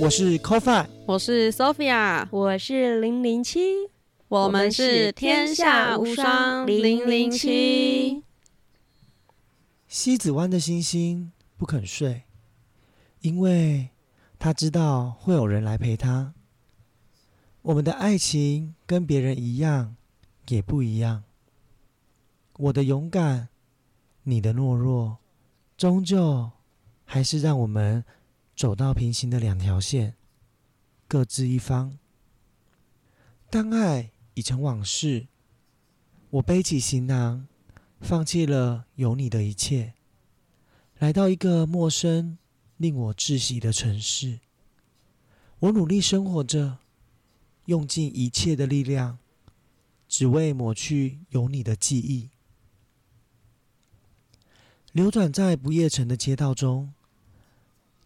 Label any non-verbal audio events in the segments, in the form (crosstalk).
我是 Coffee，我是 Sophia，我是零零七，我们是天下无双零零七。西子湾的星星不肯睡，因为他知道会有人来陪他。我们的爱情跟别人一样，也不一样。我的勇敢，你的懦弱，终究还是让我们走到平行的两条线，各自一方。当爱已成往事，我背起行囊，放弃了有你的一切，来到一个陌生、令我窒息的城市。我努力生活着。用尽一切的力量，只为抹去有你的记忆。流转在不夜城的街道中，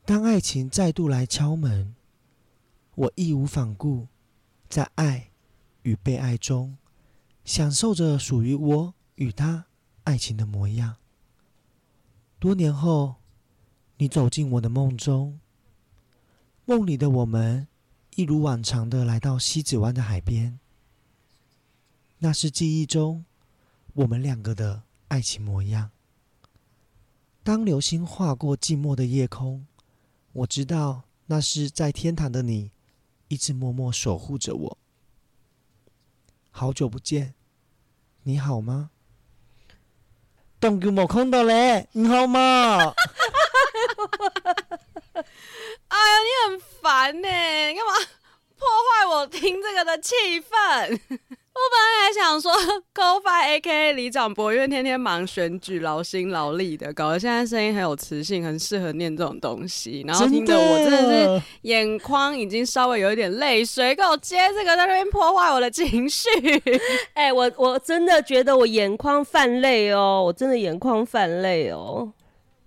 当爱情再度来敲门，我义无反顾，在爱与被爱中，享受着属于我与他爱情的模样。多年后，你走进我的梦中，梦里的我们。一如往常的来到西子湾的海边，那是记忆中我们两个的爱情模样。当流星划过寂寞的夜空，我知道那是在天堂的你，一直默默守护着我。好久不见，你好吗？到嘞，你好吗？(laughs) 哎呀，你很烦呢，你干嘛破坏我听这个的气氛？我本来还想说 c o f i A K 李长博，因为天天忙选举，劳心劳力的，搞得现在声音很有磁性，很适合念这种东西。然后听得我真的是眼眶已经稍微有一点泪水，给我接这个在那边破坏我的情绪。(laughs) 哎，我我真的觉得我眼眶泛泪哦，我真的眼眶泛泪哦。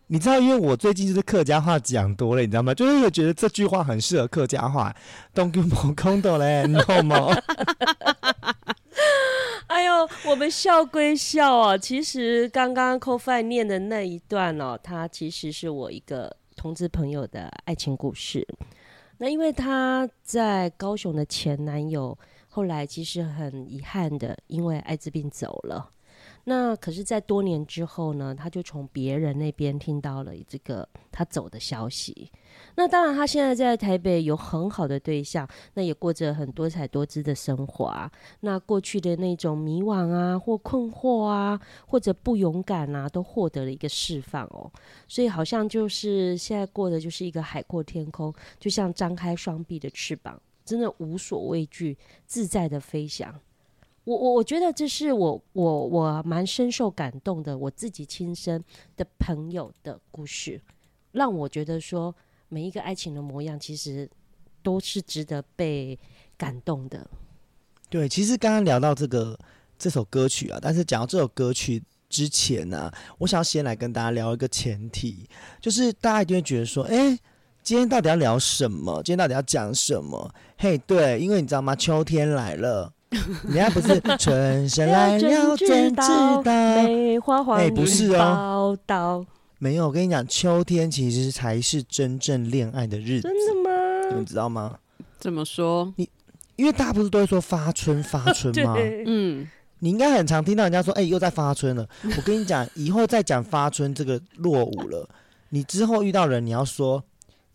你知道，因为我最近就是客家话讲多了，你知道吗？就是会觉得这句话很适合客家话。东哥莫空的嘞，你懂吗？(laughs) 哎呦，我们笑归笑啊，其实刚刚 CoFi 念的那一段哦，它其实是我一个同志朋友的爱情故事。那因为他在高雄的前男友，后来其实很遗憾的，因为艾滋病走了。那可是，在多年之后呢，他就从别人那边听到了这个他走的消息。那当然，他现在在台北有很好的对象，那也过着很多彩多姿的生活啊。那过去的那种迷惘啊，或困惑啊，或者不勇敢啊，都获得了一个释放哦。所以，好像就是现在过的就是一个海阔天空，就像张开双臂的翅膀，真的无所畏惧，自在的飞翔。我我我觉得这是我我我蛮深受感动的，我自己亲身的朋友的故事，让我觉得说每一个爱情的模样其实都是值得被感动的。对，其实刚刚聊到这个这首歌曲啊，但是讲到这首歌曲之前呢，我想要先来跟大家聊一个前提，就是大家一定会觉得说，哎，今天到底要聊什么？今天到底要讲什么？嘿，对，因为你知道吗？秋天来了。(laughs) 人家不是春生来了真知道，梅花黄哎，不是哦，到没有。我跟你讲，秋天其实才是真正恋爱的日子，真的吗？你知道吗？怎么说？你因为大家不是都会说发春发春吗？(laughs) 嗯，你应该很常听到人家说，哎，又在发春了。我跟你讲，以后再讲发春这个落伍了。你之后遇到人，你要说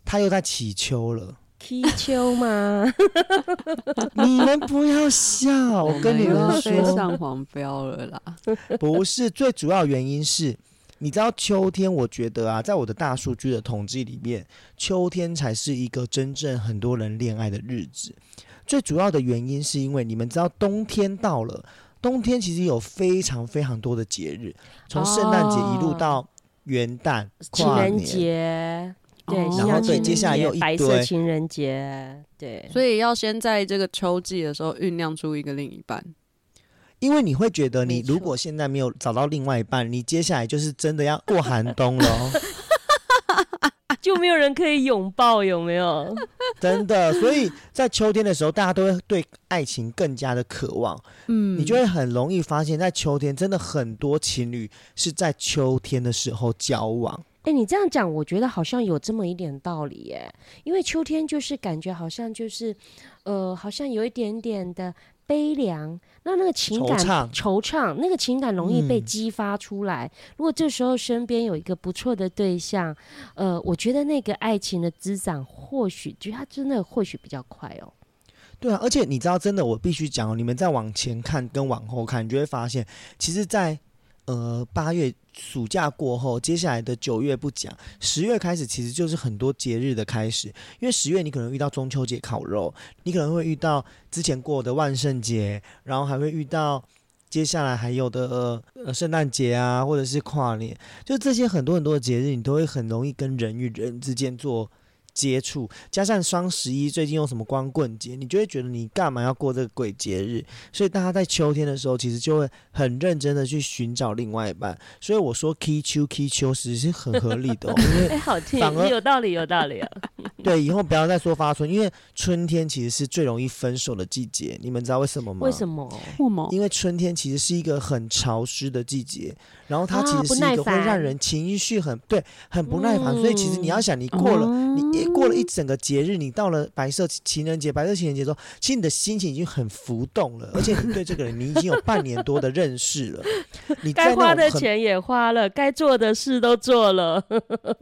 他又在起秋了。踢球吗？(laughs) 你们不要笑，我跟你们说，上黄标了啦。不是，最主要原因是，你知道秋天，我觉得啊，在我的大数据的统计里面，秋天才是一个真正很多人恋爱的日子。最主要的原因是因为你们知道，冬天到了，冬天其实有非常非常多的节日，从圣诞节一路到元旦、情人节。对，然后对接下来节又一白色堆情人节，对，所以要先在这个秋季的时候酝酿出一个另一半。因为你会觉得，你如果现在没有找到另外一半，你接下来就是真的要过寒冬了哦，(laughs) 就没有人可以拥抱，有没有？真的。所以在秋天的时候，大家都会对爱情更加的渴望，嗯你就会很容易发现，在秋天真的很多情侣是在秋天的时候交往。哎、你这样讲，我觉得好像有这么一点道理耶。因为秋天就是感觉好像就是，呃，好像有一点点的悲凉，那那个情感惆怅那个情感容易被嗯激发出来。如果这时候身边有一个不错的对象，呃，我觉得那个爱情的滋长，或许就它真的或许比较快哦。对啊，而且你知道，真的，我必须讲哦，你们再往前看跟往后看，你就会发现，其实在，呃八月暑假过后，接下来的九月不讲，十月开始其实就是很多节日的开始。因为十月你可能遇到中秋节烤肉，你可能会遇到之前过的万圣节，然后还会遇到接下来还有的呃圣诞节啊，或者是跨年，就这些很多很多的节日，你都会很容易跟人与人之间做接触，加上双十一最近有什么光棍节，你就会觉得你干嘛要过这个鬼节日？所以大家在秋天的时候，其实就会很认真的去寻找另外一半。所以我说 K 秋 K 秋其实是很合理的、哦，(laughs) 因为哎、好听反，而有道理，有道理啊。(laughs) 对以后不要再说发春，因为春天其实是最容易分手的季节，你们知道为什么吗？为什么？为什么？因为春天其实是一个很潮湿的季节，然后它啊其实是一个会让人情绪很对很不耐烦，所以其实你要嗯。想，你过了、哦你一过了一整个节日，你到了白色情人节、白色情人节之后，其实你的心情已经很浮动了，而且你对这个人你已经有半年多的认识了，你该花的钱也花了，该做的事都做了。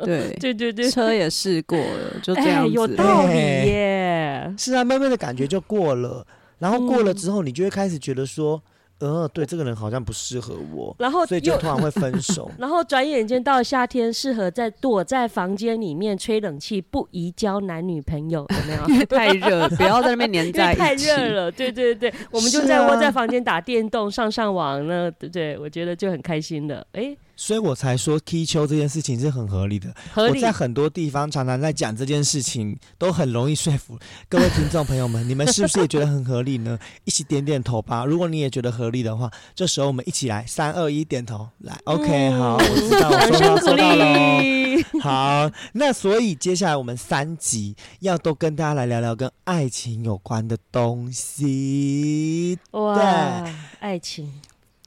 对，对对对，车也试过了，就这哎，样子。有道理哎耶。是啊，慢慢的感觉就过了，然后过了嗯。之后，你就会开始觉得说，呃，对这个人好像不适合我，然后所以就。突然会分手 (laughs) 然后转眼间到夏天，适合在躲在房间里面吹冷气，不宜交男女朋友，有没有？(laughs) 因为太热，不要在那边黏因在一起。太热了，对对对，我们就在窝在房间打电动、上上网呢，对对，我觉得就很开心了，哎，所以我才说踢球这件事情是很合理的。合理我在。很多地方常常在讲这件事情，都很容易说服各位听众朋友们。你们是不是也觉得很合理呢？(laughs) 一起点点头吧。如果你也觉得合理的话，这时候我们一起来，三二一，点头，来，OK，、嗯好，我知道，我掌说到收到了。(laughs) 好，那所以接下来我们三集要都跟大家来聊聊跟爱情有关的东西。哇，爱情，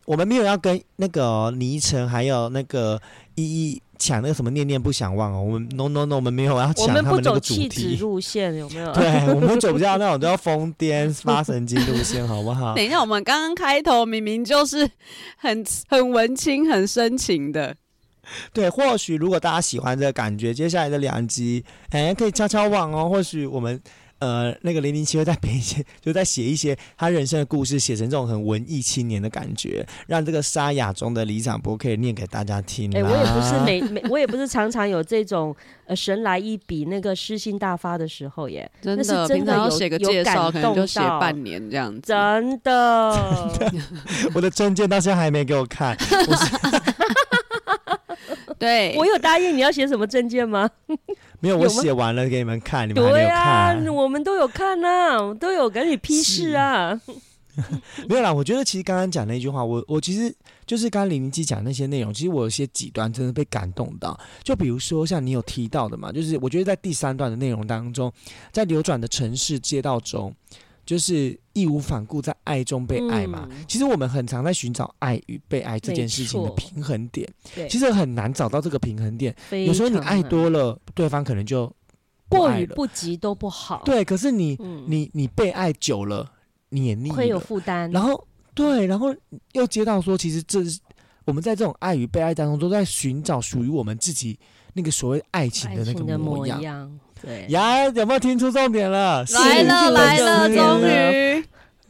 我们没有要跟那个倪晨还有那个依依抢那个什么念念不想忘哦，我们 no no no，我们没有要我抢们不走他们那个主题。路线，有没有？对，我们走不掉 (laughs) 那种都要疯癫发神经路线，(laughs) 好不好？等一下，我们刚刚开头明明就是很很文青、很深情的，对，或许如果大家喜欢这个感觉，接下来的两集，哎，可以敲敲网哦。或许我们呃那个零零七会再编一些，(laughs) 就在写一些他人生的故事，写成这种很文艺青年的感觉，让这个沙哑中的李长博可以念给大家听啦。哎、我也不是每每，我也不是常常有这种呃神来一笔那个诗性大发的时候耶，真那是的，平真的有常要写个有感介绍，可能就动写到半年这样子。真的。(laughs) 我的证件到现在还没给我看，我 (laughs) 对，我有答应你要写什么证件吗？没有，我写完了给你们看，你们还没有对啊看。，我们都有看呐、都有跟你批示啊。(laughs) 没有啦，我觉得其实刚刚讲那句话，我我其实就是刚刚林林基讲那些内容，其实我有些几段真的被感动到。就比如说像你有提到的嘛，就是我觉得在第三段的内容当中，在流转的城市街道中，就是义无反顾在爱中被爱嘛。嗯其实我们很常在寻找爱与被爱这件事情的平衡点，其实很难找到这个平衡点。有时候你爱多了，对方可能就不过与。不及都不好。，对，可是你嗯，你你被爱久了，你也腻会有。负担。然后对，然后又接到说，其实这是我们在这种爱与被爱当中，都在寻找属于我们自己那个所谓爱情的那个模模样。样，对，呀，有没有听出重点了？来了来了，是终于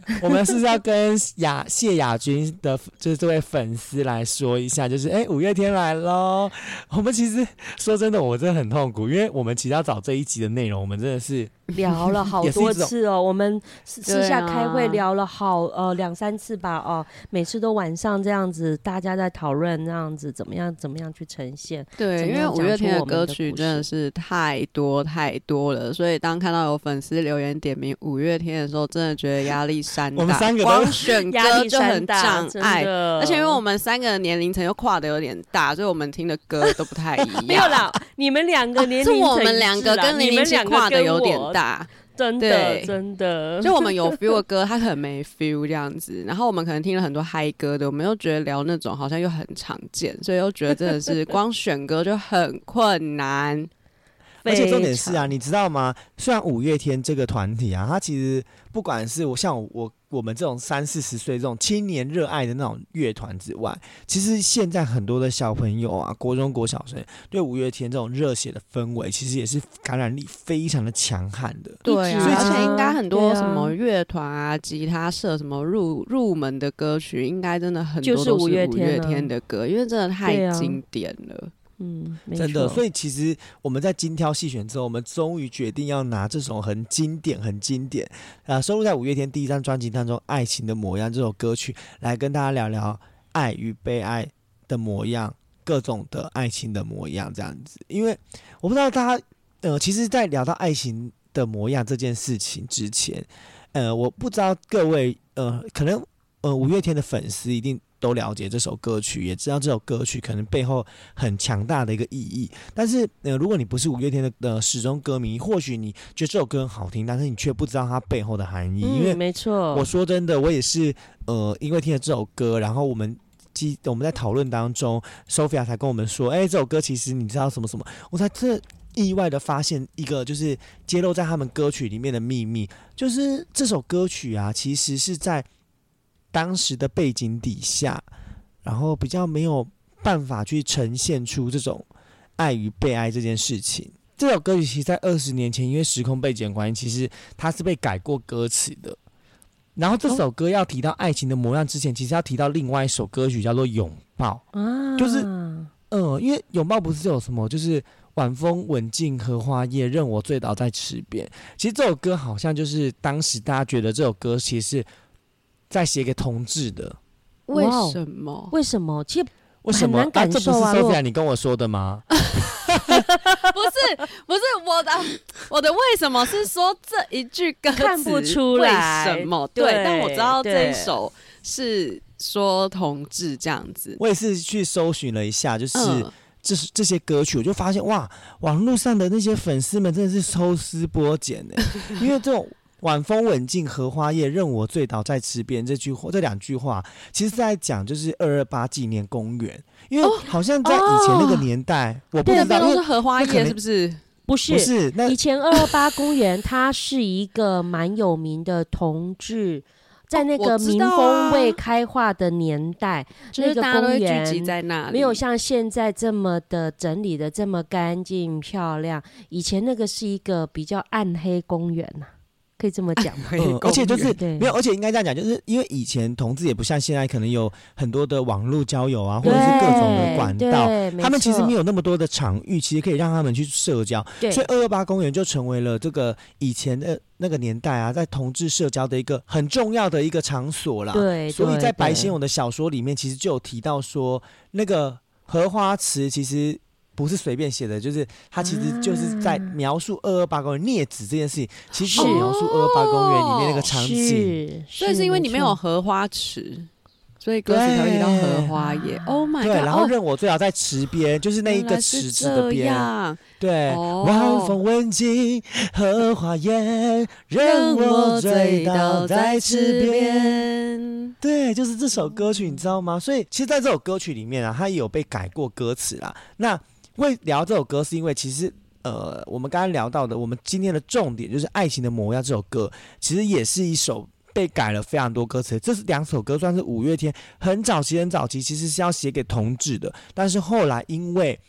(laughs) 我们是不是要跟雅谢亚军的，就是这位粉丝来说一下，就是哎，五月天来喽。(laughs) 我们其实说真的，我真的很痛苦，因为我们其实要找这一集的内容，我们真的是聊了好多次哦。我们私私下开会 (laughs) 聊了好呃两三次吧哦，每次都晚上这样子，大家在讨论这样子怎么样怎么样去呈现。对，因为五月天的歌曲真的是太多太多了，所以当看到有粉丝留言点名五月天的时候，真的觉得压力山大。我们三个光选歌就很障碍，而且因为我们三个的年龄层又跨的有点大，所以我们听的歌都不太一样。(laughs) 没有啦，你们两个年龄，是我们两个跟年龄层跨的有点大。真的，真的，就我们有 feel 的歌，他很没 feel 这样子。然后我们可能听了很多嗨歌的，我们又觉得聊那种好像又很常见，所以又觉得真的是光选歌就很困难。而且重点是啊，你知道吗？虽然五月天这个团体啊，它其实不管是我像我我们这种三四十岁这种青年热爱的那种乐团之外，其实现在很多的小朋友啊，国中国小生对五月天这种热血的氛围，其实也是感染力非常的强悍的。对啊，而且应该很多什么乐团啊、吉他社什么入入门的歌曲，应该真的很多都是五月天的歌，因为真的太经典了。嗯，真的，所以其实我们在精挑细选之后，我们终于决定要拿这首很经典、很经典啊，收录在五月天第一张专辑当中《爱情的模样》这首歌曲，来跟大家聊聊爱与被爱的模样，各种的爱情的模样这样子。因为我不知道大家，呃，其实，在聊到爱情的模样这件事情之前，呃，我不知道各位，呃，可能，呃，五月天的粉丝一定。都了解这首歌曲，也知道这首歌曲可能背后很强大的一个意义。但是，呃，如果你不是五月天的呃始终歌迷，或许你觉得这首歌很好听，但是你却不知道它背后的含义。因为没错，我说真的，我也是呃，因为听了这首歌，然后我们记我们在讨论当中，Sophia 才跟我们说，哎，这首歌其实你知道什么什么，我才这意外的发现一个就是揭露在他们歌曲里面的秘密，就是这首歌曲啊，其实是在。当时的背景底下，然后比较没有办法去呈现出这种爱与被爱这件事情。这首歌曲其实，在二十年前，因为时空背景关系，其实它是被改过歌词的。然后这首歌要提到爱情的模样之前，其实要提到另外一首歌曲，叫做《拥抱》。啊，就是，嗯，因为拥抱不是有什么，就是晚风吻尽荷花叶，任我醉倒在池边。其实这首歌好像就是当时大家觉得这首歌其实。再写给同志的，为什么？为什么？其实为什么？感受啊！这不是 Sophia 你跟我说的吗？(laughs) 不是，不是我的，我的为什么是说这一句歌词？看不出来什么？对，但我知道这一首是说同志这样子。我也是去搜寻了一下，就是这这些歌曲，我就发现哇，网络上的那些粉丝们真的是抽丝剥茧的，因为这种。晚风吻尽荷花叶，任我醉倒在池边。这句话，这两句话，其实在讲就是二二八纪念公园，因为好像在以前那个年代，我不知道都是荷花叶是不是？不是，不是。那以前二二八公园，它是一个蛮有名的同志，在那个民风未开化的年代，那个公园在那没有像现在这么的整理的这么干净漂亮。以前那个是一个比较暗黑公园呐。可以这么讲，嗯，而且就是没有，而且应该这样讲，就是因为以前同志也不像现在，可能有很多的网络交友啊，或者是各种的管道，他们其实没有那么多的场域，其实可以让他们去社交，所以二二八公园就成为了这个以前的那个年代啊，在同志社交的一个很重要的一个场所啦。对，所以在白先勇的小说里面，其实就有提到说，那个荷花池其实。不是随便写的，就是他其实就是在描述二二八公园孽子这件事情，其实是描述二二八公园里面那个场景。所以是因为里面有荷花池，所以歌词才会提到荷花叶。Oh my god！对，然后任我最好在池边，就是那一个池子的边。对，晚风吻尽荷花叶，任我醉倒在池边。对，就是这首歌曲，你知道吗？所以其实在这首歌曲里面啊，它也有被改过歌词啦。那会聊这首歌，是因为其实，呃，我们刚刚聊到的，我们今天的重点就是《爱情的模样》这首歌，其实也是一首被改了非常多歌词。这是两首歌，算是五月天很早期、很早期，其实是要写给同志的，但是后来因为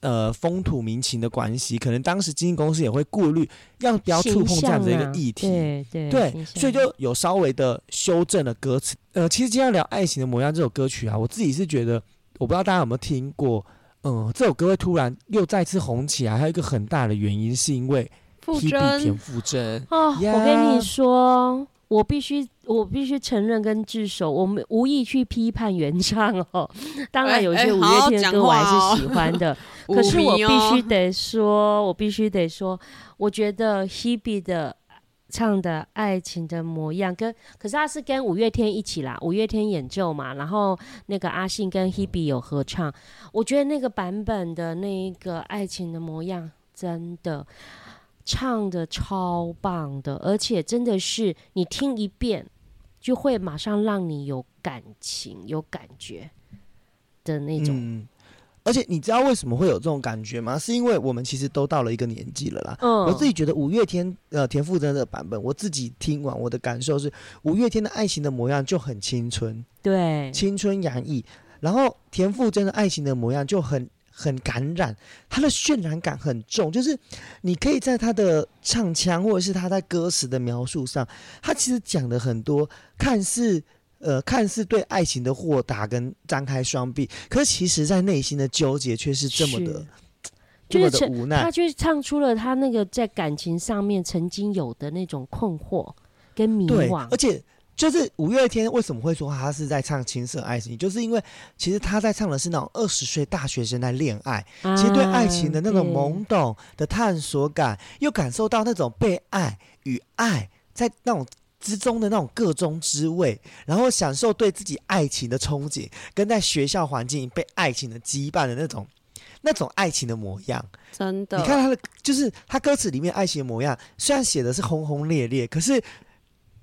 呃风土民情的关系，可能当时经纪公司也会顾虑要不要触碰这样子的一个议题。对对对，所以就有稍微的修正了歌词。呃，其实今天要聊《爱情的模样》这首歌曲啊，我自己是觉得，我不知道大家有没有听过。嗯，这首歌会突然又再次红起来，还有一个很大的原因是因为傅 Hebe 田真，馥甄。哦，我跟你说，我必须我必须承认跟自首，我们无意去批判原唱哦。当然，哎有一些五月天的歌我还是喜欢的，(laughs) 可是我必须得说，我必须得说，我觉得 Hebe 的唱的《爱情的模样》跟，可是他是跟五月天一起啦，五月天演奏嘛，然后那个阿信跟 Hebe 有合唱，我觉得那个版本的那一个《爱情的模样》真的唱的超棒的，而且真的是你听一遍就会马上让你有感情、有感觉的那种。嗯，而且你知道为什么会有这种感觉吗？是因为我们其实都到了一个年纪了啦。嗯，我自己觉得五月天呃田馥甄的版本，我自己听完我的感受是，五月天的爱情的模样就很青春，对青春洋溢，然后田馥甄的爱情的模样就很很感染，他的渲染感很重，就是你可以在他的唱腔或者是他在歌词的描述上，他其实讲的很多看似。呃，看似对爱情的豁达跟张开双臂，可是其实在内心的纠结却是这么的，这么就是的无奈他。就是唱出了他那个在感情上面曾经有的那种困惑跟迷，惘而。且就是五月天为什么会说他是在唱青涩爱情，就是因为其实他在唱的是那种二十岁大学生在恋爱，其实对爱情的那种啊懵懂的探索感，又感受到那种被爱与爱在那种之中的那种各中滋味，然后享受对自己爱情的憧憬，跟在学校环境被爱情的羁绊的那种那种爱情的模样。真的，你看他的，就是他歌词里面爱情的模样，虽然写的是轰轰烈烈，可是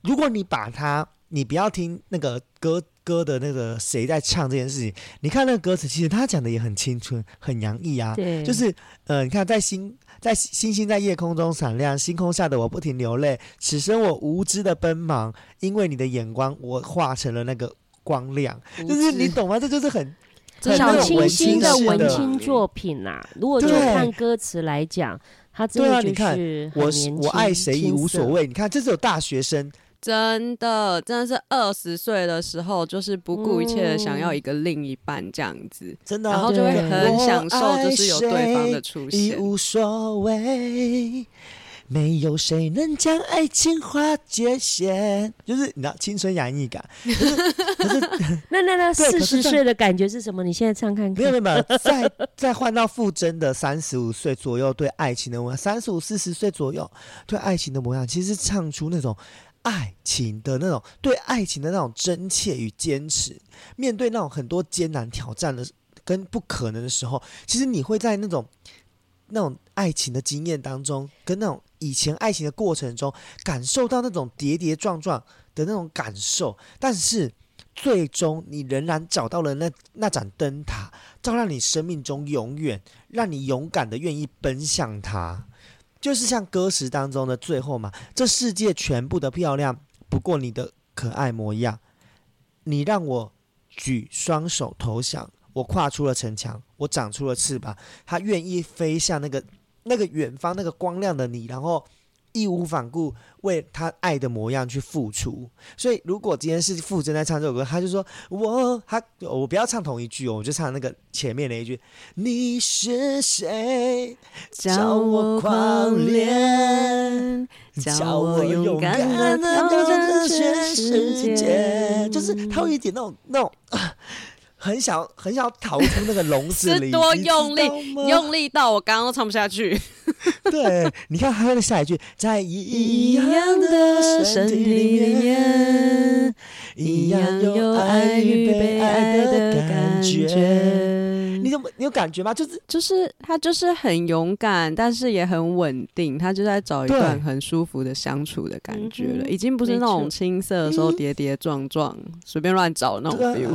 如果你把它，你不要听那个歌歌的那个谁在唱这件事情，你看那个歌词，其实他讲的也很青春，很洋溢啊。对，就是呃，你看在星在星星在夜空中闪亮，星空下的我不停流泪，此生我无知的奔忙，因为你的眼光，我化成了那个光亮。就是你懂吗？这就是很小清新的文青作品呐、如果就看歌词来讲，他真的就对啊你看是很我年轻我爱谁已无所谓。你看，这是有大学生真的，真的是二十岁的时候，就是不顾一切的想要一个另一半这样子，真的啊、然后就会很享受，就是有对方的出已现。无所谓，没有谁能将爱情划界限。就是你知道青春洋溢感，(laughs) (laughs) 那那那四十岁的感觉是什么？你现在唱看看。没有没有没有，再再换到傅真的三十五岁左右对爱情的模样，三十五四十岁左右对爱情的模样，其实唱出那种。爱情的那种对爱情的那种真切与坚持，面对那种很多艰难挑战的跟不可能的时候，其实你会在那种那种爱情的经验当中，跟那种以前爱情的过程中，感受到那种跌跌撞撞的那种感受，但是最终你仍然找到了那那盏灯塔，照亮你生命中永远，让你勇敢的愿意奔向它。就是像歌词当中的最后嘛，这世界全部的漂亮不过你的可爱模样，你让我举双手投降，我跨出了城墙，我长出了翅膀，他愿意飞向那个那个远方那个光亮的你，然后义无反顾为他爱的模样去付出。所以，如果今天是傅真在唱这首歌，他就说我他我不要唱同一句哦，我就唱那个前面那一句：你是谁？叫我狂恋，叫我勇敢的挑战全世界。就是他有一点那种那种。啊很想很想逃出那个笼子里，(laughs) 是多用力用力到我刚刚都唱不下去。(laughs) 对，你看他的下一句，在一一样样的的身体里里面面，，一一样样有有爱爱与与被爱的的感感觉。觉你。有你有感觉吗？就是就是他就是很勇敢，但是也很稳定，他就在找一段很舒服的相处的感觉了，已经不是那种青涩的时候嗯跌跌撞撞、随便乱找那种 feel。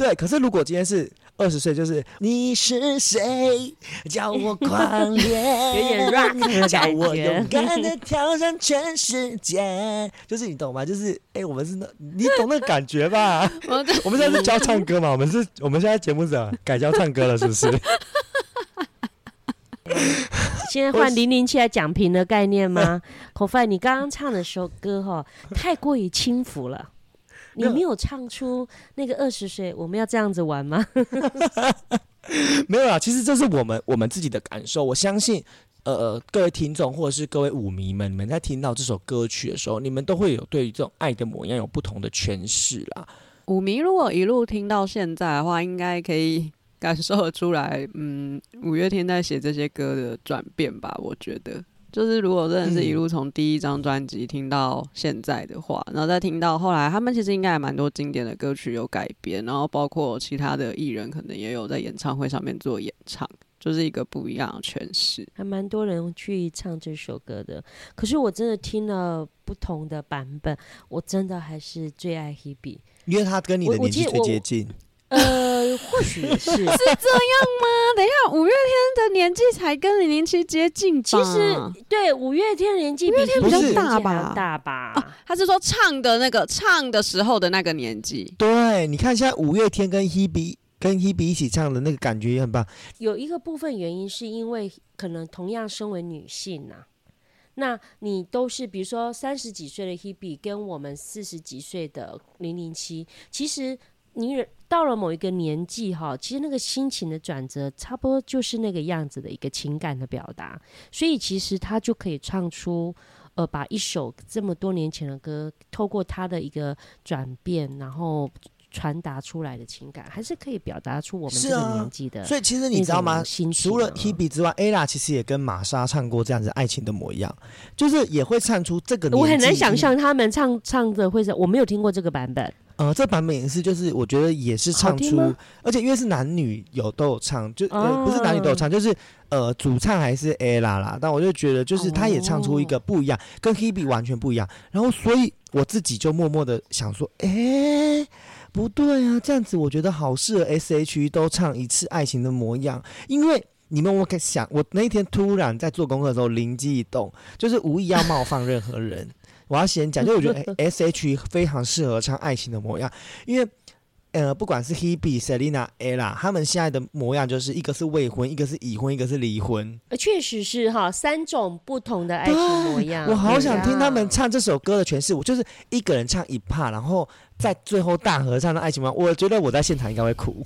对对，可是如果今天是二十岁，就是你是谁，叫我狂烈，(laughs) 有点 rock 的叫我勇敢的挑战全世界，就是你懂吗？就是哎、我们是那，你懂那个感觉吧？(laughs) 我我们现在是教唱歌嘛？我们是，我们现在节目是怎样改教唱歌了，是不是？(laughs) 现在换零零七来讲评的概念吗？口饭，你刚刚唱的首歌哈，太过于轻浮了。你没有唱出那个二十岁我们要这样子玩吗？(laughs) 没有啦，其实这是我们我们自己的感受。我相信，呃，各位听众或者是各位舞迷们，你们在听到这首歌曲的时候，你们都会有对于这种爱的模样有不同的诠释啦。舞迷如果一路听到现在的话，应该可以感受得出来，嗯，五月天在写这些歌的转变吧？我觉得。就是如果真的是一路从第一张专辑听到现在的话，然后再听到后来，他们其实应该也蛮多经典的歌曲有改编，然后包括其他的艺人可能也有在演唱会上面做演唱，就是一个不一样的诠释。还蛮多人去唱这首歌的，可是我真的听了不同的版本，我真的还是最爱 Hebe，因为他跟你的年纪最接近。呃，或许是 (laughs) 是这样吗？等一下，五月天的年纪才跟零零七接近，其实对五月天年纪，五月天比较大吧？大吧？他是说唱的那个唱的时候的那个年纪。对，你看现在五月天跟 Hebe 跟 Hebe 一起唱的那个感觉也很棒。有一个部分原因是因为可能同样身为女性呐，那你都是比如说三十几岁的 Hebe 跟我们四十几岁的零零七，其实。你到了某一个年纪哈，其实那个心情的转折，差不多就是那个样子的一个情感的表达，所以其实他就可以唱出，呃，把一首这么多年前的歌，透过他的一个转变，然后传达出来的情感，还是可以表达出我们这个年纪的。所以其实你知道吗？除了 Hebe 之外，ella 其实也跟玛莎唱过这样子爱情的模样，就是也会唱出这个。我很难想象他们唱唱的会是，我没有听过这个版本。呃，这版本也是，就是我觉得也是唱出，而且因为是男女有都有唱，就呃不是男女都有唱，就是呃主唱还是 ella 啦，但我就觉得就是他也唱出一个不一样，跟 Hebe 完全不一样。然后所以我自己就默默的想说，哎，不对啊，这样子我觉得好适合 S.H.E 都唱一次爱情的模样，因为你们我想，我那一天突然在做功课的时候灵机一动，就是无意要冒犯任何人。我要先讲，(laughs) 就我觉得 S H 非常适合唱爱情的模样，因为呃，不管是 Hebe、Selina、Ella，他们现在的模样就是一个是未婚，一个是已婚，一个是离婚。呃，确实是哈，三种不同的爱情模样。我好想听他们唱这首歌的诠释，我就是一个人唱一 part，然后在最后大合唱的爱情模样。我觉得我在现场应该会哭，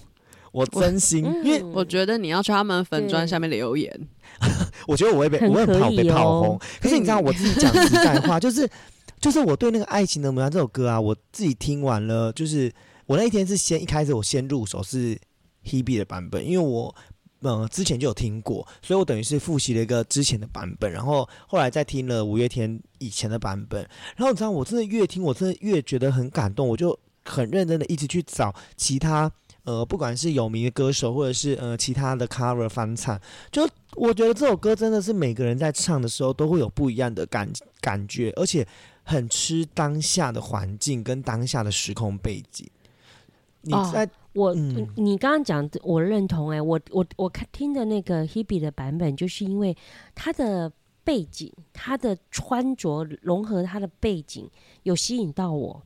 我真心，因为我觉得你要去他们粉砖下面留言，(laughs) 我觉得我会被我会跑被炮轰。可是你知道，我自己讲实在话，(laughs) 就是。就是我对那个爱情的模样这首歌啊，我自己听完了。就是我那一天是先一开始我先入手是 Hebe 的版本，因为我嗯之前就有听过，所以我等于是复习了一个之前的版本，然后后来再听了五月天以前的版本。然后你知道，我真的越听，我真的越觉得很感动，我就很认真的一直去找其他呃，不管是有名的歌手或者是呃其他的 cover 翻唱，就我觉得这首歌真的是每个人在唱的时候都会有不一样的感感觉，而且。很吃当下的环境跟当下的时空背景。你在我你刚刚讲，我认同哎，我我我看听的那个 Hebe 的版本，就是因为他的背景，他的穿着融合他的背景，有吸引到我。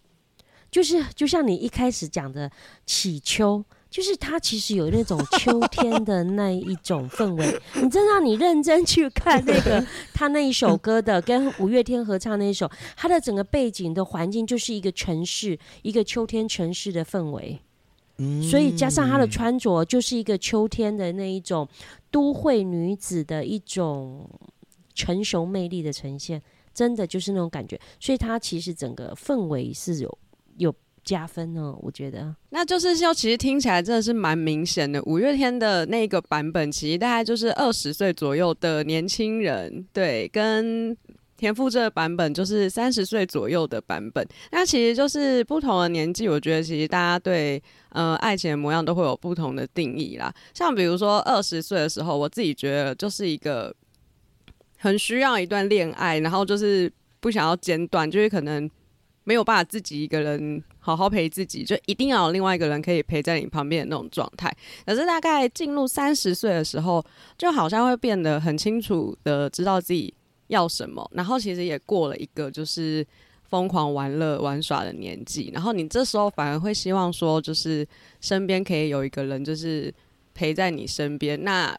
就是就像你一开始讲的祈秋。就是他其实有那种秋天的那一种氛围，(laughs) 你真让你认真去看那个 (laughs) 他那一首歌的，跟五月天合唱那一首，他的整个背景的环境就是一个城市，一个秋天城市的氛围，所以加上他的穿着就是一个秋天的那一种都会女子的一种成熟魅力的呈现，真的就是那种感觉，所以他其实整个氛围是有有。加分呢，我觉得，那就是说，其实听起来真的是蛮明显的。五月天的那个版本，其实大概就是二十岁左右的年轻人，对，跟田馥甄的版本就是三十岁左右的版本。那其实就是不同的年纪，我觉得其实大家对呃爱情的模样都会有不同的定义啦。像比如说二十岁的时候，我自己觉得就是一个很需要一段恋爱，然后就是不想要间断，就是可能没有办法自己一个人。好好陪自己，就一定要有另外一个人可以陪在你旁边的那种状态。可是大概进入三十岁的时候，就好像会变得很清楚的知道自己要什么，然后其实也过了一个就是疯狂玩乐玩耍的年纪。然后你这时候反而会希望说，就是身边可以有一个人，就是陪在你身边。那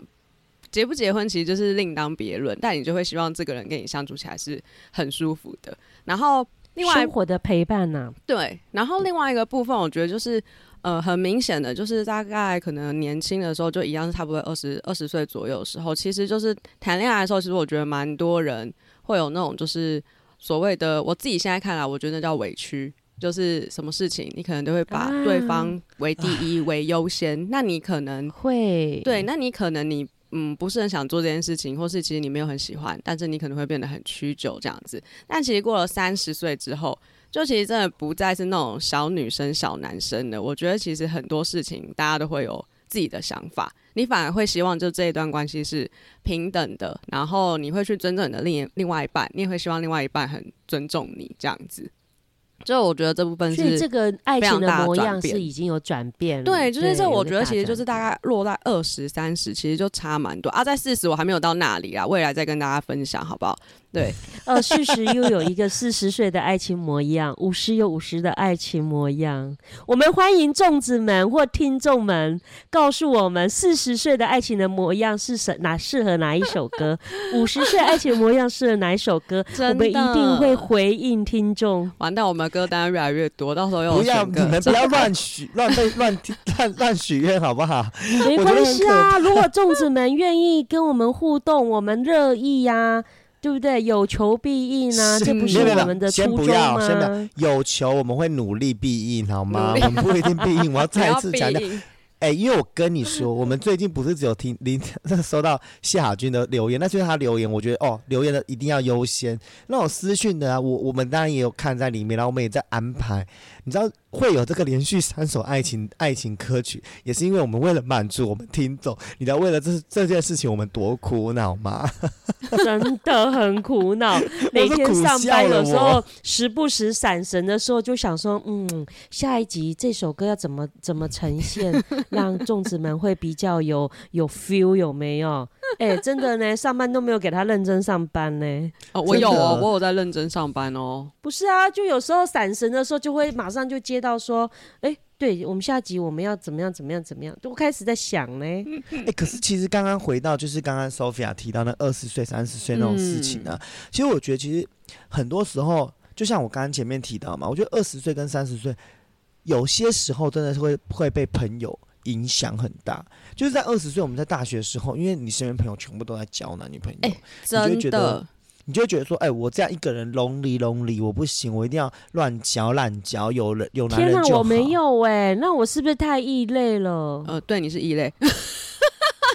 结不结婚其实就是另当别论，但你就会希望这个人跟你相处起来是很舒服的。然后另外生活的陪伴呐、对，然后另外一个部分，我觉得就是呃，很明显的，就是大概可能年轻的时候就一样是差不多二十二十岁左右的时候，其实就是谈恋爱的时候，其实我觉得蛮多人会有那种就是所谓的，我自己现在看来，我觉得那叫委屈。就是什么事情，你可能都会把啊对方为第一、为优先。那你可能会对，那你可能你嗯不是很想做这件事情，或是其实你没有很喜欢，但是你可能会变得很屈就这样子。但其实过了三十岁之后，就其实真的不再是那种小女生、小男生的。我觉得其实很多事情大家都会有自己的想法，你反而会希望就这一段关系是平等的，然后你会去尊重你的另另外一半，你也会希望另外一半很尊重你这样子。就我觉得这部分是这个爱情的的模样是已经有转变了。对，就是这，我觉得其实就是大概落在二十三十，其实就差蛮多啊。在四十我还没有到那里啊，未来再跟大家分享好不好？对，呃，四十又有一个四十岁的爱情模样，五十有五十的爱情模样。我们欢迎粽子们或听众们告诉我们，四十岁的爱情的模样是什哪适合哪一首歌，五十岁爱情模样适合哪一首歌，我真们一定的会回应听众。完蛋，我们歌单越来越多，到时候又不要，你们不要乱许、乱被、乱听乱乱许愿，好不好？没关系啊，如果粽子们愿意跟我们互动，我们乐意呀、对不对？有求必应啊，是这不是我们的初衷吗先不要先不要？有求我们会努力必应，好吗？我们不一定必应，我要 (laughs) 再一次强调，哎、因为我跟你说，我们最近不是只有听林收到谢海军的留言，那就是他留言，我觉得哦，留言的一定要优先。那种私讯的啊，我我们当然也有看在里面，然后我们也在安排。你知道会有这个连续三首爱情爱情歌曲，也是因为我们为了满足我们听众，你知道为了这这件事情我们多苦恼吗？(laughs) 真的很苦恼，(laughs) 每天上班有时候时不时闪神的时候，就想说，嗯，下一集这首歌要怎么怎么呈现，(laughs) 让粽子们会比较有有 feel 有没有？哎、真的呢，上班都没有给他认真上班呢。哦，我有哦，我有在认真上班哦。不是啊，就有时候闪神的时候，就会马上就接到说，哎、对我们下集我们要怎么样怎么样怎么样，都开始在想呢。哎、可是其实刚刚回到就是刚刚 Sophia 提到那二十岁、三十岁那种事情呢、其实我觉得其实很多时候，就像我刚刚前面提到嘛，我觉得二十岁跟三十岁，有些时候真的是会会被朋友影响很大。就是在二十岁，我们在大学的时候，因为你身边朋友全部都在交男女朋友，你就觉得的，你就会觉得说，哎、我这样一个人 lonely lonely，我不行，我一定要乱嚼滥嚼，有人有男天哪，人就好。我没有哎、那我是不是太异类了？呃，对，你是异类，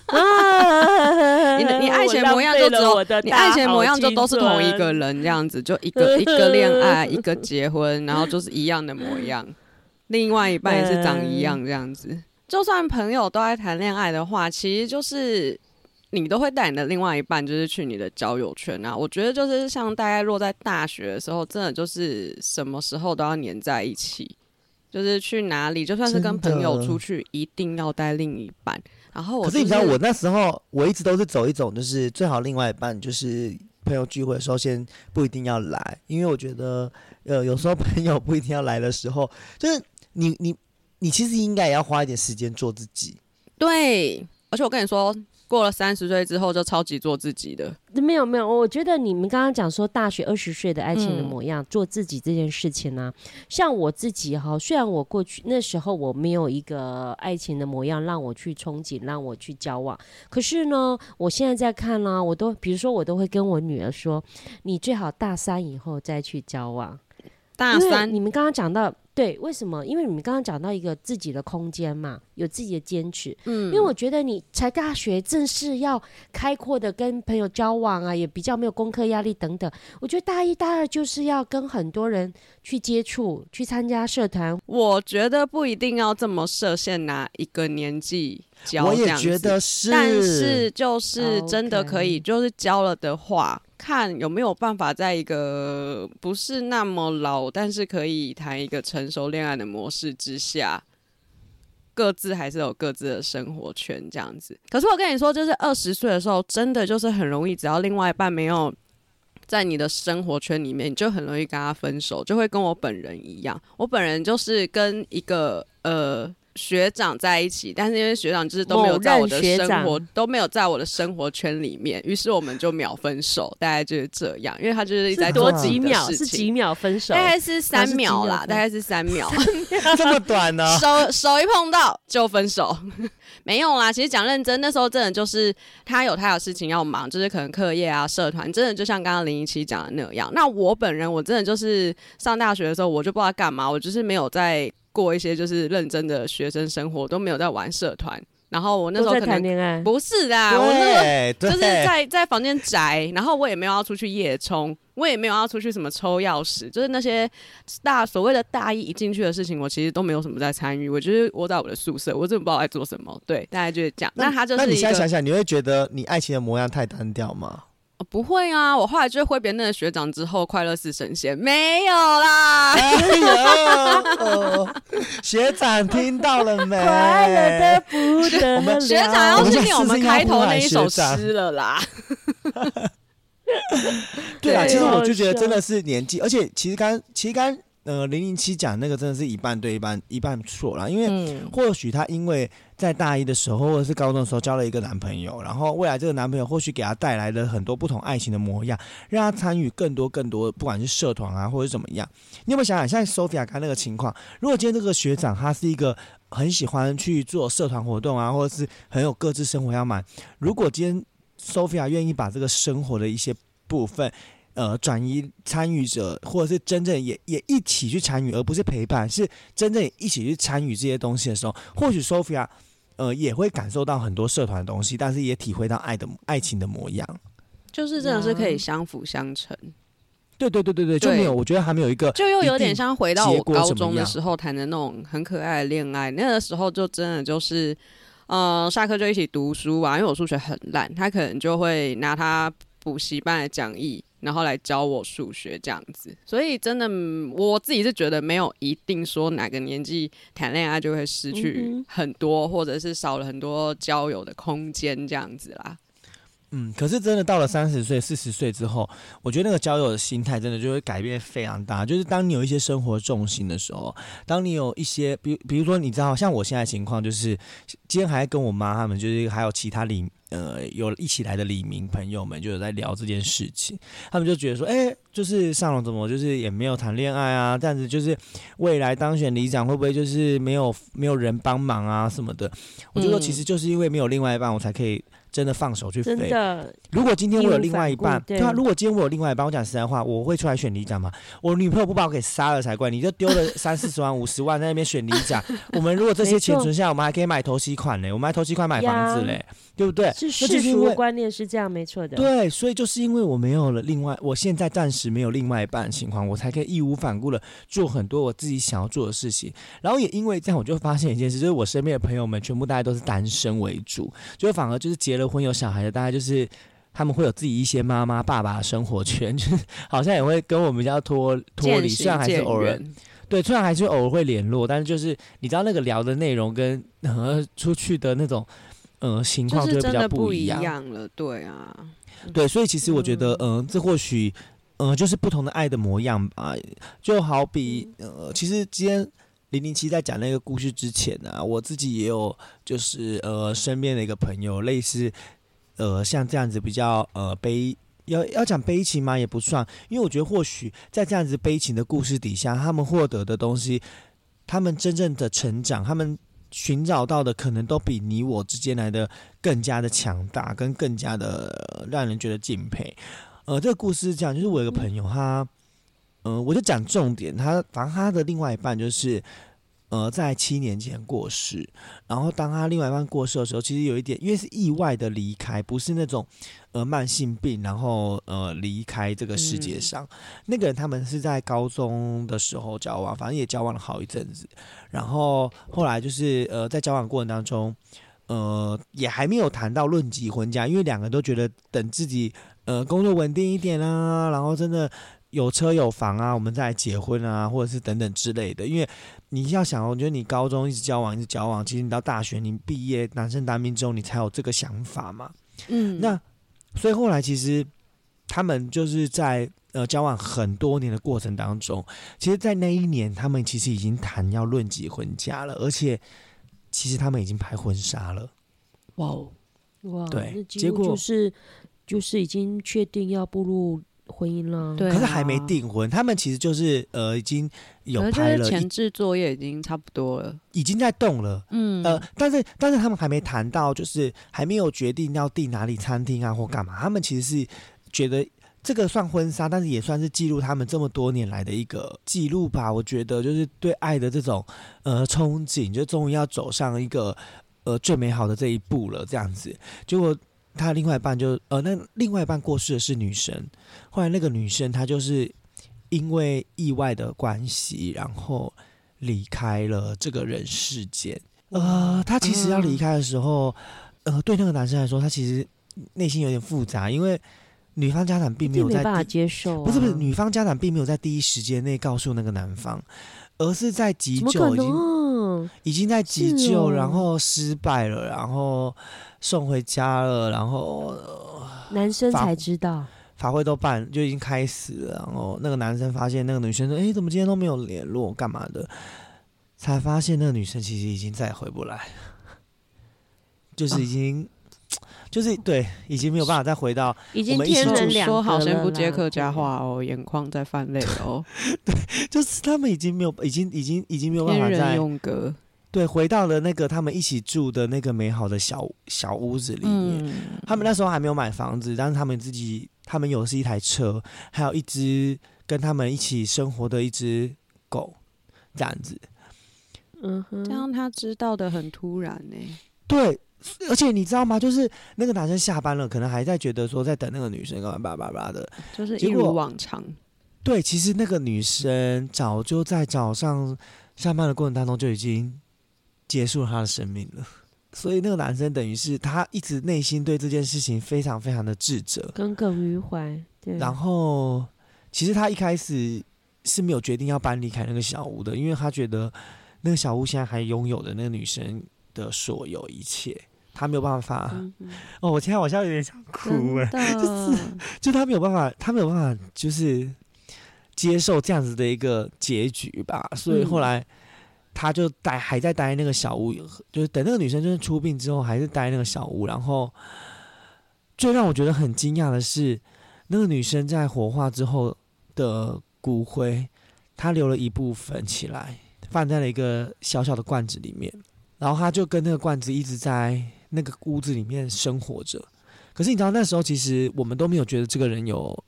啊 (laughs) 你的你爱情模样就只有你爱情模样就都是同一个人。人这样子，就一个一个恋爱，一个结婚，然后就是一样的模样，(laughs) 另外一半也是长一样这样子。就算朋友都在谈恋爱的话，其实就是你都会带你的另外一半，就是去你的交友圈啊。我觉得就是像大概落在大学的时候，真的就是什么时候都要黏在一起，就是去哪里，就算是跟朋友出去，一定要带另一半。然后我、可是你知道，我那时候我一直都是走一种，就是最好另外一半就是朋友聚会的时候先不一定要来，因为我觉得呃有时候朋友不一定要来的时候，就是你你你其实应该也要花一点时间做自己。对，而且我跟你说，过了三十岁之后就超级做自己的。没有没有，我觉得你们刚刚讲说大学二十岁的爱情的嗯模样，做自己这件事情呢、像我自己哈，虽然我过去那时候我没有一个爱情的模样让我去憧憬，让我去交往，可是呢，我现在在看呢、我都比如说我都会跟我女儿说，你最好大三以后再去交往。大三你们刚刚讲到，对，为什么？因为你们刚刚讲到一个自己的空间嘛，有自己的坚持。嗯因为我觉得你才大学，正是要开阔的跟朋友交往啊，也比较没有功课压力等等。我觉得大一、大二就是要跟很多人去接触，去参加社团。我觉得不一定要这么设限，哪一个年纪交我也觉得是，但是就是真的可以就是交了的话，看有没有办法在一个不是那么老，但是可以谈一个成熟恋爱的模式之下，各自还是有各自的生活圈这样子。可是我跟你说，就是二十岁的时候，真的就是很容易，只要另外一半没有。在你的生活圈里面，你就很容易跟他分手，就会跟我本人一样。我本人就是跟一个呃学长在一起，但是因为学长就是都没有在我的生活都没有在我的生活圈里面，于是我们就秒分手，大概就是这样，因为他就是一直在是多几秒？是几秒分手？大概是三秒啦，大概是三秒，(laughs) 这么短呢、(laughs) 手手一碰到就分手，(laughs) 没有啦。其实讲认真，那时候真的就是他有他的事情要忙，就是可能课业啊、社团，真的就像刚刚林一七讲的那样。那我本人我真的就是上大学的时候，我就不知道干嘛，我就是没有在过一些就是认真的学生生活，都没有在玩社团。然后我那时候可能谈恋爱。不是的，我那个对，对就是在在房间宅，然后我也没有要出去夜冲，我也没有要出去什么抽钥匙，就是那些大所谓的大一一进去的事情，我其实都没有什么在参与。我就是窝在我的宿舍，我真的不知道在做什么。对，大概就是这样。那他就那你是一个现在想想，你会觉得你爱情的模样太单调吗？哦不会啊，我后来就是挥别那个学长之后，快乐似神仙没有啦。哎 (laughs) 呦，学长听到了没？快乐的不得我们了，学长要去念我们开头那一首诗了啦。(laughs) 对啊，其实我就觉得真的是年纪，而且其实刚其实刚呃零零七讲那个真的是一半对一半一半错了，因为嗯，或许她因为在大一的时候或者是高中的时候交了一个男朋友，然后未来这个男朋友或许给她带来了很多不同爱情的模样，让她参与更多更多，不管是社团啊或者怎么样。你有没有想想，像 Sophia 刚那个情况，如果今天这个学长他是一个很喜欢去做社团活动啊，或者是很有各自生活要满，如果今天 Sophia 愿意把这个生活的一些部分。呃，转移参与者，或者是真正也也一起去参与，而不是陪伴，是真正一起去参与这些东西的时候，或许 Sophia 呃也会感受到很多社团的东西，但是也体会到爱的爱情的模样。就是真的是可以相辅相成，对对对对对，就没有，我觉得还没有一个就又有点像回到我高中的时候谈的那种很可爱的恋爱。那个时候就真的就是，呃，下课就一起读书啊，因为我数学很烂，他可能就会拿他补习班的讲义，然后来教我数学这样子。所以真的，嗯我自己是觉得没有一定说哪个年纪谈恋爱就会失去很多，或者是少了很多交友的空间这样子啦。嗯，可是真的到了三十岁、四十岁之后，我觉得那个交友的心态真的就会改变非常大。就是当你有一些生活重心的时候，当你有一些，比比如说你知道，像我现在情况，就是今天还跟我妈他们，就是还有其他李呃有一起来的李明朋友们，就有在聊这件事情。他们就觉得说，哎、就是上龙怎么就是也没有谈恋爱啊，这样子就是未来当选里长会不会就是没有没有人帮忙啊什么的？我就说，嗯其实就是因为没有另外一半，我才可以真的放手去飞。如果今天我有另外一半，对。对啊，如果今天我有另外一半，我讲实在话，我会出来选里长吗？我女朋友不把我给杀了才怪，你就丢了 (laughs) 三四十万、五十万在那边选里长，我们如果这些钱存下来，我们还可以买头期款呢，我们还头期款买房子嘞，对不对？是那世就是因为俗观念是这样，没错的。对，所以就是因为我没有了另外，我现在暂时没有另外一半的情况，我才可以义无反顾的做很多我自己想要做的事情。然后也因为这样，我就发现一件事，就是我身边的朋友们全部大家都是单身为主，就反而就是结了婚有小孩的，大家就是。他们会有自己一些妈妈、爸爸的生活圈，(laughs) 就是好像也会跟我们比较脱脱离，虽然还是偶尔，对，虽然还是偶尔会联络，但是就是你知道那个聊的内容跟呃出去的那种呃情况就比较的不一一样。样了。对啊，对，所以其实我觉得，嗯、这或许，呃，就是不同的爱的模样吧。就好比，呃，其实今天零零七在讲那个故事之前呢、我自己也有，就是呃，身边的一个朋友，类似，呃，像这样子比较呃悲。要要讲悲情吗？也不算，因为我觉得或许在这样子悲情的故事底下，他们获得的东西，他们真正的成长，他们寻找到的可能都比你我之间来的更加的强大，跟更加的、让人觉得敬佩。呃，这个故事是这样，就是我有个朋友，他，嗯，我就讲重点，他反正他的另外一半就是，呃，在七年前过世，然后当他另外一半过世的时候，其实有一点，因为是意外的离开，不是那种呃慢性病，然后呃离开这个世界嗯上。那个人他们是在高中的时候交往，反正也交往了好一阵子，然后后来就是呃在交往过程当中。呃，也还没有谈到论及婚嫁，因为两个人都觉得等自己呃工作稳定一点啊，然后真的有车有房啊，我们再来结婚啊，或者是等等之类的。因为你要想，我觉得你高中一直交往一直交往，其实你到大学你毕业男生当兵之后，你才有这个想法嘛。嗯，那所以后来其实他们就是在呃交往很多年的过程当中，其实，在那一年他们其实已经谈要论及婚嫁了，而且其实他们已经拍婚纱了。哇哦，哇，对结果就是就是已经确定要步入婚姻了。对啊可是还没订婚，他们其实就是呃已经有拍了，前置作业已经差不多了。已经在动了。嗯呃，但是但是他们还没谈到，就是还没有决定要订哪里餐厅啊或干嘛。他们其实是觉得这个算婚纱，但是也算是记录他们这么多年来的一个记录吧。我觉得就是对爱的这种呃憧憬，就终于要走上一个呃最美好的这一步了，这样子。结果他另外一半就呃，那另外一半过世的是女生，后来那个女生她就是因为意外的关系，然后离开了这个人世间。呃，她其实要离开的时候，呃，对那个男生来说，他其实内心有点复杂，因为女方家长并没有在接受、啊，不是不是，女方家长并没有在第一时间内告诉那个男方，而是在急救已经？已经在急救，哦然后失败了，然后送回家了，然后、呃男生才知道，法会都办就已经开始了，然后那个男生发现那个女生说：“哎，怎么今天都没有联络，干嘛的？”才发现那个女生其实已经再也回不来，(laughs) 就是已经，(tsk) 就是对，已经没有办法再回到，已经天人两说好先不接客家话哦，眼眶在泛泪哦，(laughs) 对，就是他们已经没有，已经已经已经没有办法再用歌。对回到了那个他们一起住的那个美好的小小屋子里面。嗯，他们那时候还没有买房子，但是他们自己，他们有的是一台车，还有一只跟他们一起生活的一只狗，这样子。嗯哼，这样他知道的很突然呢。对，而且你知道吗？就是那个男生下班了，可能还在觉得说在等那个女生干嘛叭叭叭的。就是一如果往常。对，其实那个女生早就在早上上班的过程当中就已经结束了他的生命了。所以那个男生等于是他一直内心对这件事情非常非常的自责，耿耿于怀，对，然后其实他一开始是没有决定要搬离开那个小屋的，因为他觉得那个小屋现在还拥有的那个女生的所有一切，他没有办法。哦，我现在好像有点想哭哎、就是，就他没有办法，他没有办法，就是接受这样子的一个结局吧。所以后来他就待还在待那个小屋，就是等那个女生就是出殡之后，还是待那个小屋。然后最让我觉得很惊讶的是，那个女生在火化之后的骨灰，她留了一部分起来，放在了一个小小的罐子里面。然后她就跟那个罐子一直在那个屋子里面生活着。可是你知道那时候其实我们都没有觉得这个人有，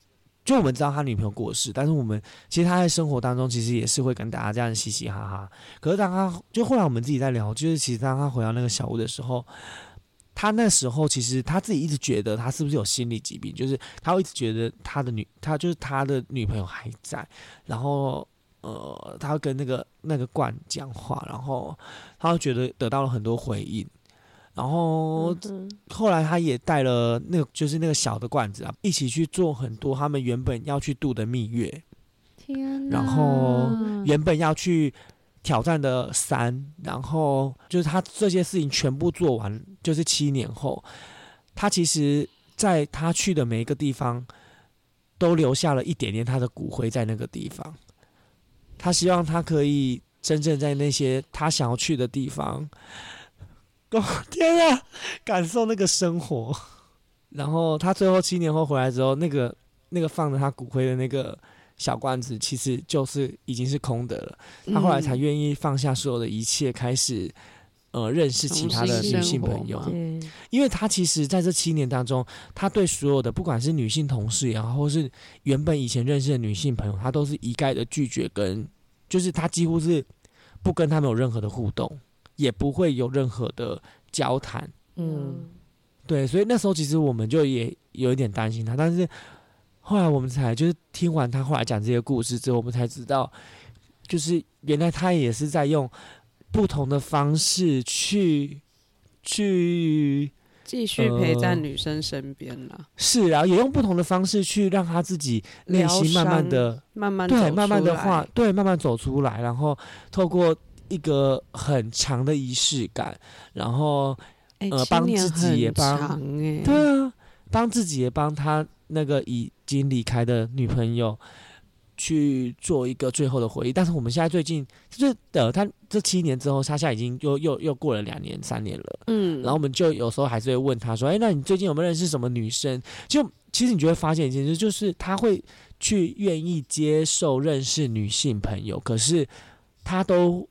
就我们知道他女朋友过世，但是我们其实他在生活当中其实也是会跟大家这样嘻嘻哈哈。可是当他就后来我们自己在聊，就是其实当他回到那个小屋的时候，他那时候其实他自己一直觉得他是不是有心理疾病，就是他会一直觉得他的女他就是他的女朋友还在，然后呃他会跟那个那个罐讲话，然后他会觉得得到了很多回应。然后嗯后来他也带了那个就是那个小的罐子啊，一起去做很多他们原本要去度的蜜月，天然后原本要去挑战的山，然后就是他这些事情全部做完，就是七年后，他其实在他去的每一个地方都留下了一点点他的骨灰在那个地方，他希望他可以真正在那些他想要去的地方，哦天啊，感受那个生活。然后他最后七年后回来之后，那个那个放着他骨灰的那个小罐子，其实就是已经是空的了。他后来才愿意放下所有的一切，开始呃认识其他的女性朋友。因为他其实在这七年当中，他对所有的不管是女性同事也好，或是原本以前认识的女性朋友，他都是一概的拒绝跟，就是他几乎是不跟他们有任何的互动，也不会有任何的交谈。嗯，对，所以那时候其实我们就也有一点担心他，但是后来我们才就是听完他后来讲这些故事之后，我们才知道，就是原来他也是在用不同的方式去去继续陪在呃女生身边啦，是，然后也用不同的方式去让他自己内疗心慢慢的慢慢对，慢慢的出来。画，对，慢慢走出来，然后透过一个很长的仪式感，然后哎呃帮自己也帮对啊，帮自己也帮他那个已经离开的女朋友去做一个最后的回忆。但是我们现在最近就是呃，他这七年之后，他现在已经又又又过了两年三年了。嗯，然后我们就有时候还是会问他说：“哎，那你最近有没有认识什么女生？”就其实你就会发现一件事，就是他会去愿意接受认识女性朋友，可是他都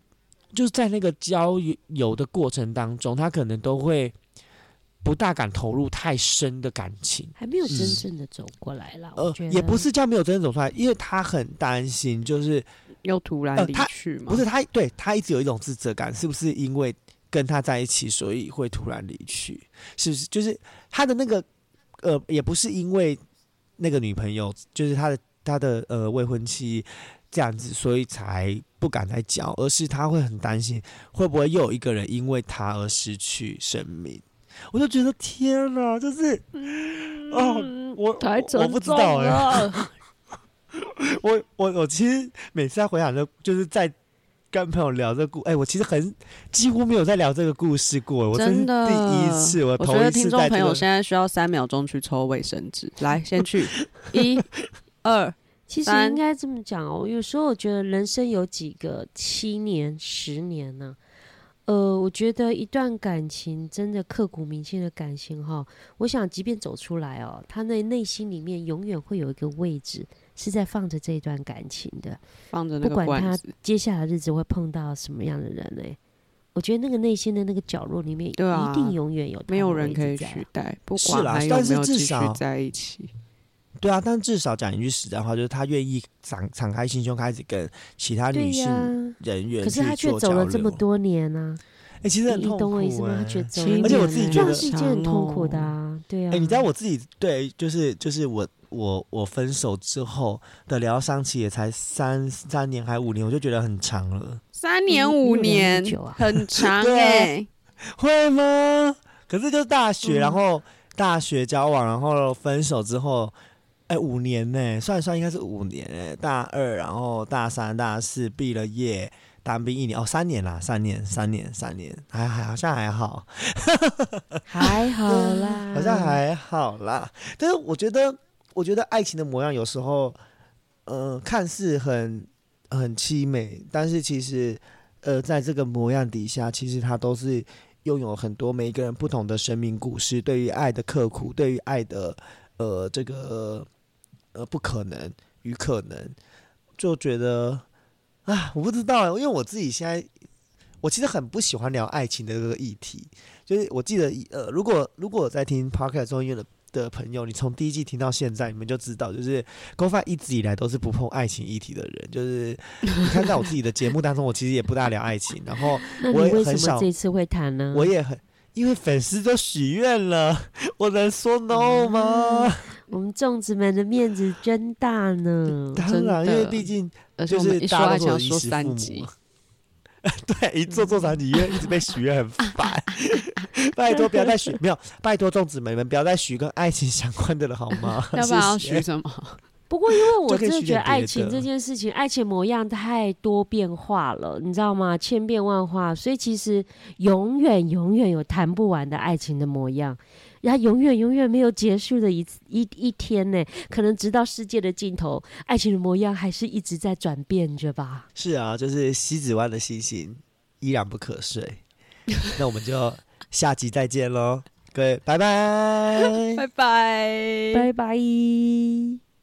就是在那个交友的过程当中，他可能都会不大敢投入太深的感情。还没有真正的走过来了。呃，也不是叫没有真正走出来，因为他很担心，就是又突然离去吗？不是他，对他一直有一种自责感，是不是因为跟他在一起，所以会突然离去？是不是？就是他的那个。呃，也不是因为那个女朋友，就是他的他的呃未婚妻这样子，所以才不敢再教，而是他会很担心，会不会又有一个人因为他而失去生命？我就觉得天哪，就是哦，我我不知道哎，(laughs) 我我我其实每次在回想的，就是在。跟朋友聊这故，哎，我其实很几乎没有在聊这个故事过，我真的第一次，我我觉得听众朋友现在需要三秒钟去抽卫生纸，来，先去 (laughs) 一、二，其实应该这么讲哦。有时候我觉得人生有几个七年、十年呢？呃，我觉得一段感情真的刻骨铭心的感情哈，我想即便走出来哦，他那内心里面永远会有一个位置。是在放着这段感情的，放着不管他接下来日子会碰到什么样的人呢？我觉得那个内心的那个角落里面，对啊，一定永远有没有人可以取代，不管啦，有没有继续在一起。对啊，但至少讲一句实在话，就是他愿意敞敞开心胸，开始跟其他女性人员。可是他却走了这么多年呢？哎，其实很痛苦哎，而且我自己觉得是一件很痛苦的啊。对啊，哎，你知道我自己对，就是就是我。我我分手之后的疗伤期也才三三年还五年，我就觉得很长了。三年五年很 (laughs) 长哎，会吗？可是就是大学，然后大学交往，然后分手之后，哎，五年呢？算一算应该是五年哎。大二，然后大三、大四毕了业，当兵一年哦，三年啦，三年，三年，三年，还还好像还好，(laughs) 还好啦，好像还好啦。但是我觉得。我觉得爱情的模样有时候，呃，看似很很凄美，但是其实，呃，在这个模样底下，其实它都是拥有很多每一个人不同的生命故事。对于爱的刻苦，对于爱的呃这个呃不可能与可能，就觉得啊，我不知道，因为我自己现在，我其实很不喜欢聊爱情的这个议题。就是我记得，呃，如果如果我在听 Podcast 中的。的朋友，你从第一季听到现在，你们就知道，就是 GoFi 一直以来都是不碰爱情议题的人。就是你看，在我自己的节目当中，我其实也不大聊爱情。然后，我也很少这次会谈呢？我也很，因为粉丝都许愿了，(laughs) 我能说 no 吗？我们粽子们的面子真大呢。(laughs) 当然，因为毕竟就是大家都说三级。(laughs) 对，一做做长几月，一直被许愿很烦。拜托不要再许，没有，拜托粽子们你们不要再许跟爱情相关的了，好吗？要不要许什么？不过因为我真的觉得爱情这件事情，爱情模样太多变化了，你知道吗？千变万化，所以其实永远永远有谈不完的爱情的模样。然后永远永远没有结束的一一一天呢，可能直到世界的尽头，爱情的模样还是一直在转变着吧。是啊，就是西子湾的星星依然不可睡。(laughs) 那我们就下集再见喽，各位，拜拜，(laughs) 拜拜，拜拜。